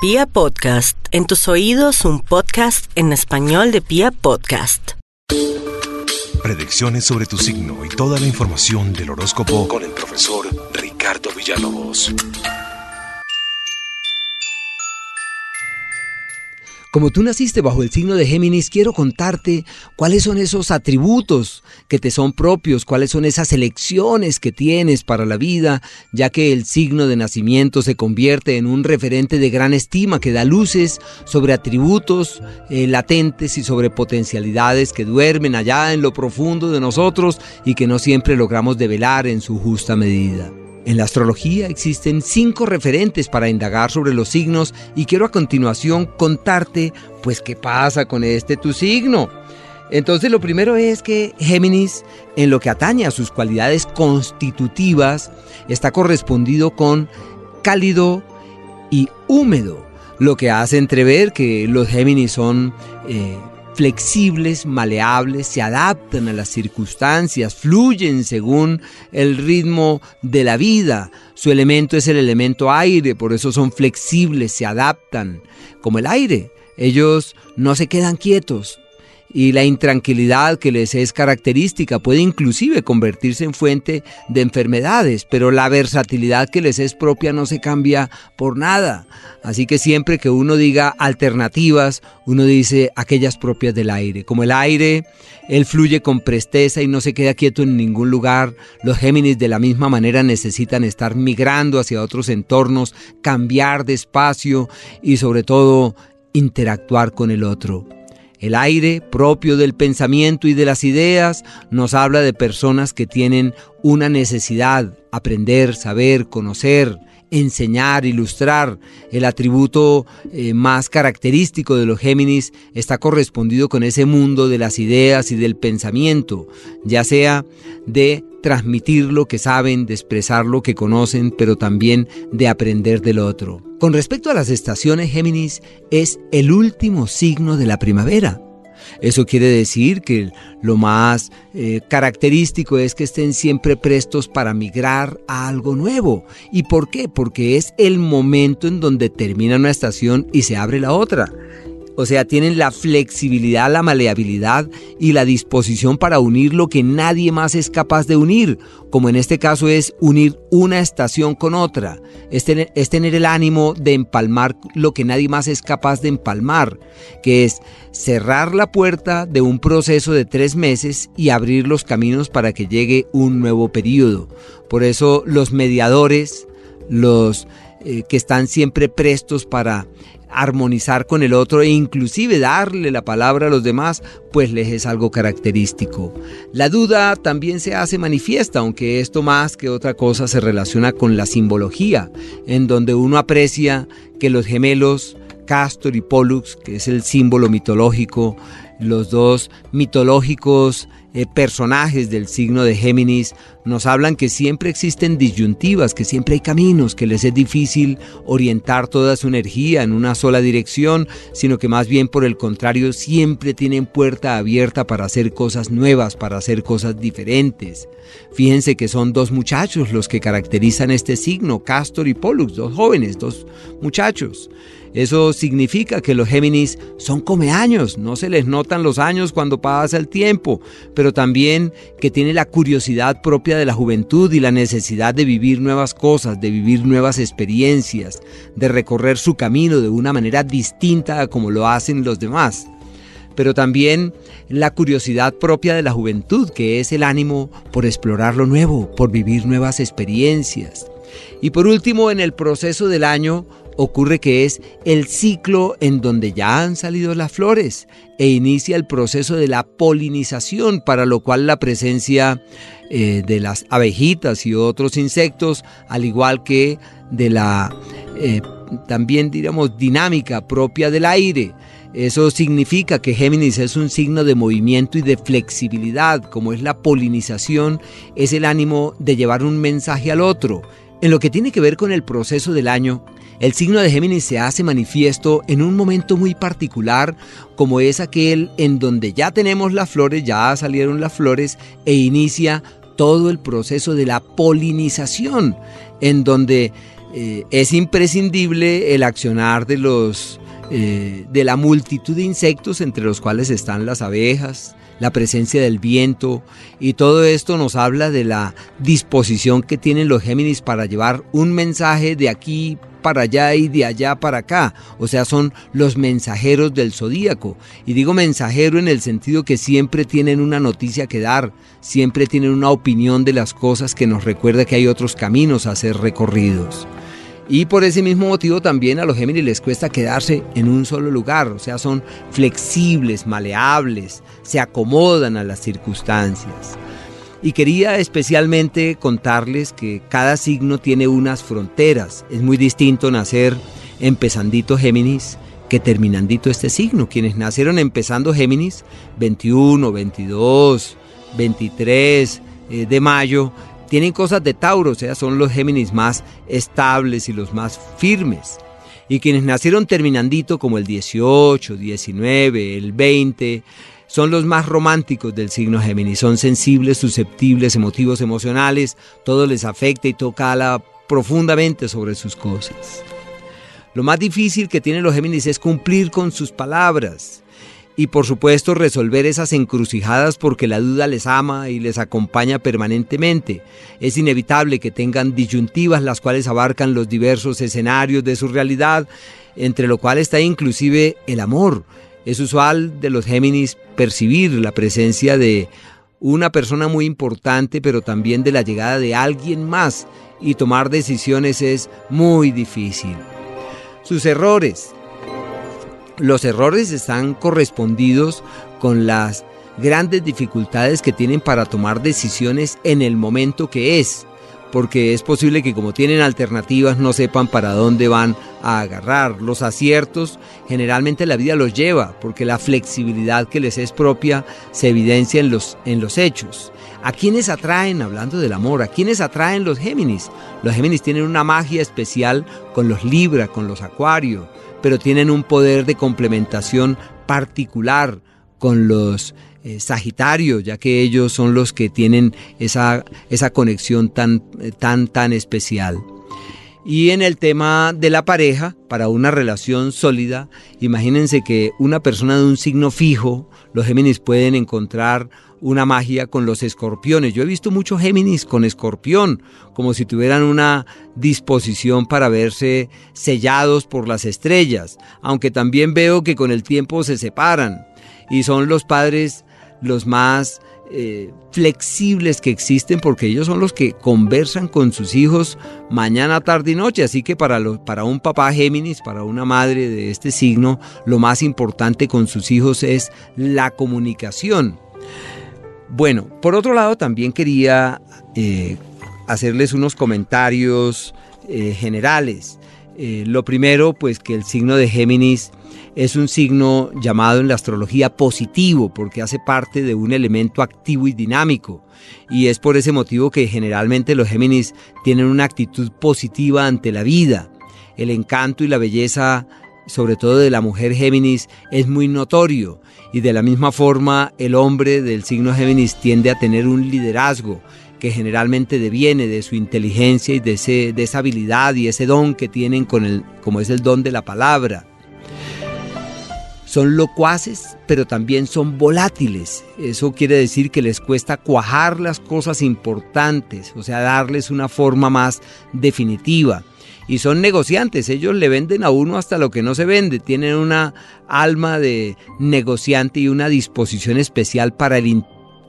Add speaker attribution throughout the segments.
Speaker 1: Pia Podcast, en tus oídos un podcast en español de Pia Podcast.
Speaker 2: Predicciones sobre tu signo y toda la información del horóscopo con el profesor Ricardo Villalobos.
Speaker 3: Como tú naciste bajo el signo de Géminis, quiero contarte cuáles son esos atributos que te son propios, cuáles son esas elecciones que tienes para la vida, ya que el signo de nacimiento se convierte en un referente de gran estima que da luces sobre atributos eh, latentes y sobre potencialidades que duermen allá en lo profundo de nosotros y que no siempre logramos develar en su justa medida. En la astrología existen cinco referentes para indagar sobre los signos y quiero a continuación contarte pues qué pasa con este tu signo. Entonces lo primero es que Géminis, en lo que atañe a sus cualidades constitutivas, está correspondido con cálido y húmedo, lo que hace entrever que los Géminis son eh, flexibles, maleables, se adaptan a las circunstancias, fluyen según el ritmo de la vida. Su elemento es el elemento aire, por eso son flexibles, se adaptan como el aire. Ellos no se quedan quietos, y la intranquilidad que les es característica puede inclusive convertirse en fuente de enfermedades, pero la versatilidad que les es propia no se cambia por nada. Así que siempre que uno diga alternativas, uno dice aquellas propias del aire. Como el aire, él fluye con presteza y no se queda quieto en ningún lugar. Los Géminis de la misma manera necesitan estar migrando hacia otros entornos, cambiar de espacio y sobre todo interactuar con el otro. El aire propio del pensamiento y de las ideas nos habla de personas que tienen una necesidad, aprender, saber, conocer, enseñar, ilustrar. El atributo eh, más característico de los Géminis está correspondido con ese mundo de las ideas y del pensamiento, ya sea de transmitir lo que saben, de expresar lo que conocen, pero también de aprender del otro. Con respecto a las estaciones, Géminis es el último signo de la primavera. Eso quiere decir que lo más eh, característico es que estén siempre prestos para migrar a algo nuevo. ¿Y por qué? Porque es el momento en donde termina una estación y se abre la otra. O sea, tienen la flexibilidad, la maleabilidad y la disposición para unir lo que nadie más es capaz de unir, como en este caso es unir una estación con otra. Es tener, el ánimo de empalmar lo que nadie más es capaz de empalmar, que es cerrar la puerta de un proceso de tres meses y abrir los caminos para que llegue un nuevo periodo. Por eso los mediadores, los eh, que están siempre prestos para armonizar con el otro e inclusive darle la palabra a los demás, pues les es algo característico. La duda también se hace manifiesta, aunque esto más que otra cosa se relaciona con la simbología, en donde uno aprecia que los gemelos Castor y Pollux, que es el símbolo mitológico, los dos mitológicos eh, personajes del signo de Géminis nos hablan que siempre existen disyuntivas, que siempre hay caminos, que les es difícil orientar toda su energía en una sola dirección, sino que más bien por el contrario siempre tienen puerta abierta para hacer cosas nuevas, para hacer cosas diferentes. Fíjense que son dos muchachos los que caracterizan este signo, Castor y Pollux, dos jóvenes, dos muchachos. Eso significa que los Géminis son come años, no se les notan los años cuando pasa el tiempo, pero también que tiene la curiosidad propia de la juventud y la necesidad de vivir nuevas cosas, de vivir nuevas experiencias, de recorrer su camino de una manera distinta a como lo hacen los demás pero también la curiosidad propia de la juventud, que es el ánimo por explorar lo nuevo, por vivir nuevas experiencias. Y por último, en el proceso del año, ocurre que es el ciclo en donde ya han salido las flores e inicia el proceso de la polinización, para lo cual la presencia eh, de las abejitas y otros insectos, al igual que de la eh, también diríamos dinámica propia del aire. Eso significa que Géminis es un signo de movimiento y de flexibilidad, como es la polinización, es el ánimo de llevar un mensaje al otro. En lo que tiene que ver con el proceso del año, el signo de Géminis se hace manifiesto en un momento muy particular, como es aquel en donde ya tenemos las flores, ya salieron las flores e inicia todo el proceso de la polinización, en donde eh, es imprescindible el accionar de los eh, de la multitud de insectos entre los cuales están las abejas, la presencia del viento y todo esto nos habla de la disposición que tienen los Géminis para llevar un mensaje de aquí para allá y de allá para acá. O sea, son los mensajeros del zodíaco. Y digo mensajero en el sentido que siempre tienen una noticia que dar, siempre tienen una opinión de las cosas que nos recuerda que hay otros caminos a ser recorridos. Y por ese mismo motivo también a los Géminis les cuesta quedarse en un solo lugar, o sea, son flexibles, maleables, se acomodan a las circunstancias. Y quería especialmente contarles que cada signo tiene unas fronteras. Es muy distinto nacer empezandito Géminis que terminandito este signo. Quienes nacieron empezando Géminis, 21, 22, 23 de mayo, tienen cosas de Tauro, o sea, son los Géminis más estables y los más firmes. Y quienes nacieron terminandito como el 18, 19, el 20, son los más románticos del signo Géminis. Son sensibles, susceptibles, emotivos, emocionales. Todo les afecta y toca profundamente sobre sus cosas. Lo más difícil que tienen los Géminis es cumplir con sus palabras y por supuesto resolver esas encrucijadas porque la duda les ama y les acompaña permanentemente. Es inevitable que tengan disyuntivas las cuales abarcan los diversos escenarios de su realidad, entre lo cual está inclusive el amor. Es usual de los Géminis percibir la presencia de una persona muy importante, pero también de la llegada de alguien más y tomar decisiones es muy difícil. Sus errores, los errores están correspondidos con las grandes dificultades que tienen para tomar decisiones en el momento que es, porque es posible que como tienen alternativas no sepan para dónde van a agarrar. Los aciertos generalmente la vida los lleva, porque la flexibilidad que les es propia se evidencia en los, en los hechos. ¿A quiénes atraen, hablando del amor, a quiénes atraen los Géminis? Los Géminis tienen una magia especial con los Libra, con los Acuario, pero tienen un poder de complementación particular con los eh, Sagitarios, ya que ellos son los que tienen esa, esa conexión tan, tan, tan especial. Y en el tema de la pareja, para una relación sólida, imagínense que una persona de un signo fijo, los Géminis pueden encontrar una magia con los escorpiones. Yo he visto muchos Géminis con escorpión, como si tuvieran una disposición para verse sellados por las estrellas, aunque también veo que con el tiempo se separan y son los padres los más eh, flexibles que existen porque ellos son los que conversan con sus hijos mañana, tarde y noche. Así que para, para un papá Géminis, para una madre de este signo, lo más importante con sus hijos es la comunicación. Bueno, por otro lado también quería eh, hacerles unos comentarios eh, generales. Lo primero, pues que el signo de Géminis es un signo llamado en la astrología positivo porque hace parte de un elemento activo y dinámico. Y es por ese motivo que generalmente los Géminis tienen una actitud positiva ante la vida. El encanto y la belleza, sobre todo de la mujer Géminis, es muy notorio y de la misma forma el hombre del signo Géminis tiende a tener un liderazgo que generalmente deviene de su inteligencia y de, ese, de esa habilidad y ese don que tienen con el, como es el don de la palabra. Son locuaces, pero también son volátiles. Eso quiere decir que les cuesta cuajar las cosas importantes, o sea, darles una forma más definitiva y son negociantes. Ellos le venden a uno hasta lo que no se vende. Tienen una alma de negociante y una disposición especial para el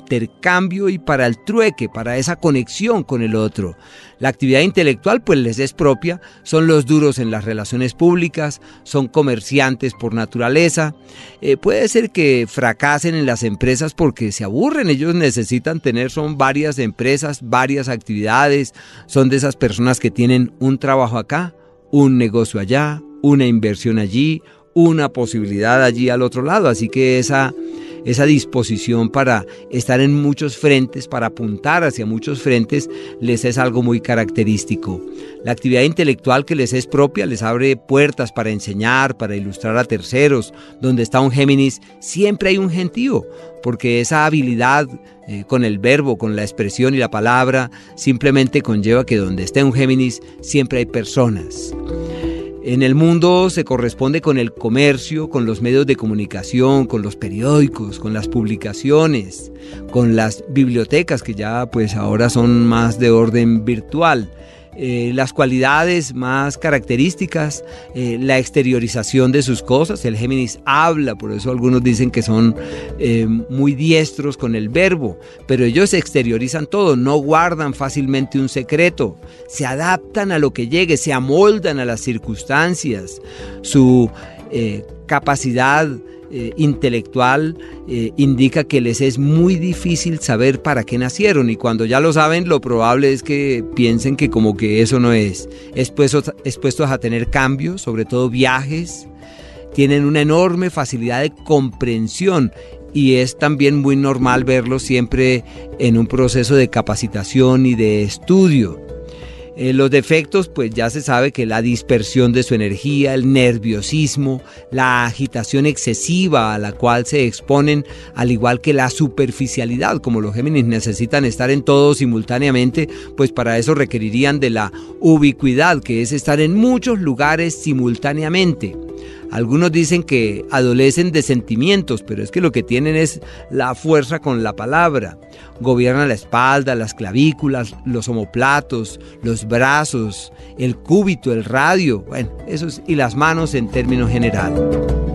Speaker 3: intercambio y para el trueque, para esa conexión con el otro. La actividad intelectual pues les es propia, son los duros en las relaciones públicas, son comerciantes por naturaleza. Eh, puede ser que fracasen en las empresas porque se aburren, ellos necesitan tener, son varias empresas, varias actividades, son de esas personas que tienen un trabajo acá, un negocio allá, una inversión allí, una posibilidad allí al otro lado, así que esa esa disposición para estar en muchos frentes, para apuntar hacia muchos frentes, les es algo muy característico. La actividad intelectual que les es propia les abre puertas para enseñar, para ilustrar a terceros. Donde está un Géminis, siempre hay un gentío, porque esa habilidad eh, con el verbo, con la expresión y la palabra, simplemente conlleva que donde esté un Géminis, siempre hay personas. En el mundo se corresponde con el comercio, con los medios de comunicación, con los periódicos, con las publicaciones, con las bibliotecas que ya pues ahora son más de orden virtual. Eh, las cualidades más características, eh, la exteriorización de sus cosas. El Géminis habla, por eso algunos dicen que son eh, muy diestros con el verbo, pero ellos exteriorizan todo, no guardan fácilmente un secreto, se adaptan a lo que llegue, se amoldan a las circunstancias. Su capacidad eh, intelectual eh, indica que les es muy difícil saber para qué nacieron y cuando ya lo saben lo probable es que piensen que como que eso no es. Expuestos, expuestos a tener cambios, sobre todo viajes, tienen una enorme facilidad de comprensión y es también muy normal verlos siempre en un proceso de capacitación y de estudio. Eh, los defectos, pues ya se sabe que la dispersión de su energía, el nerviosismo, la agitación excesiva a la cual se exponen, al igual que la superficialidad, como los Géminis necesitan estar en todo simultáneamente, pues para eso requerirían de la ubicuidad, que es estar en muchos lugares simultáneamente. Algunos dicen que adolecen de sentimientos, pero es que lo que tienen es la fuerza con la palabra. Gobiernan la espalda, las clavículas, los omoplatos, los brazos, el cúbito, el radio, bueno, esos y las manos en términos general.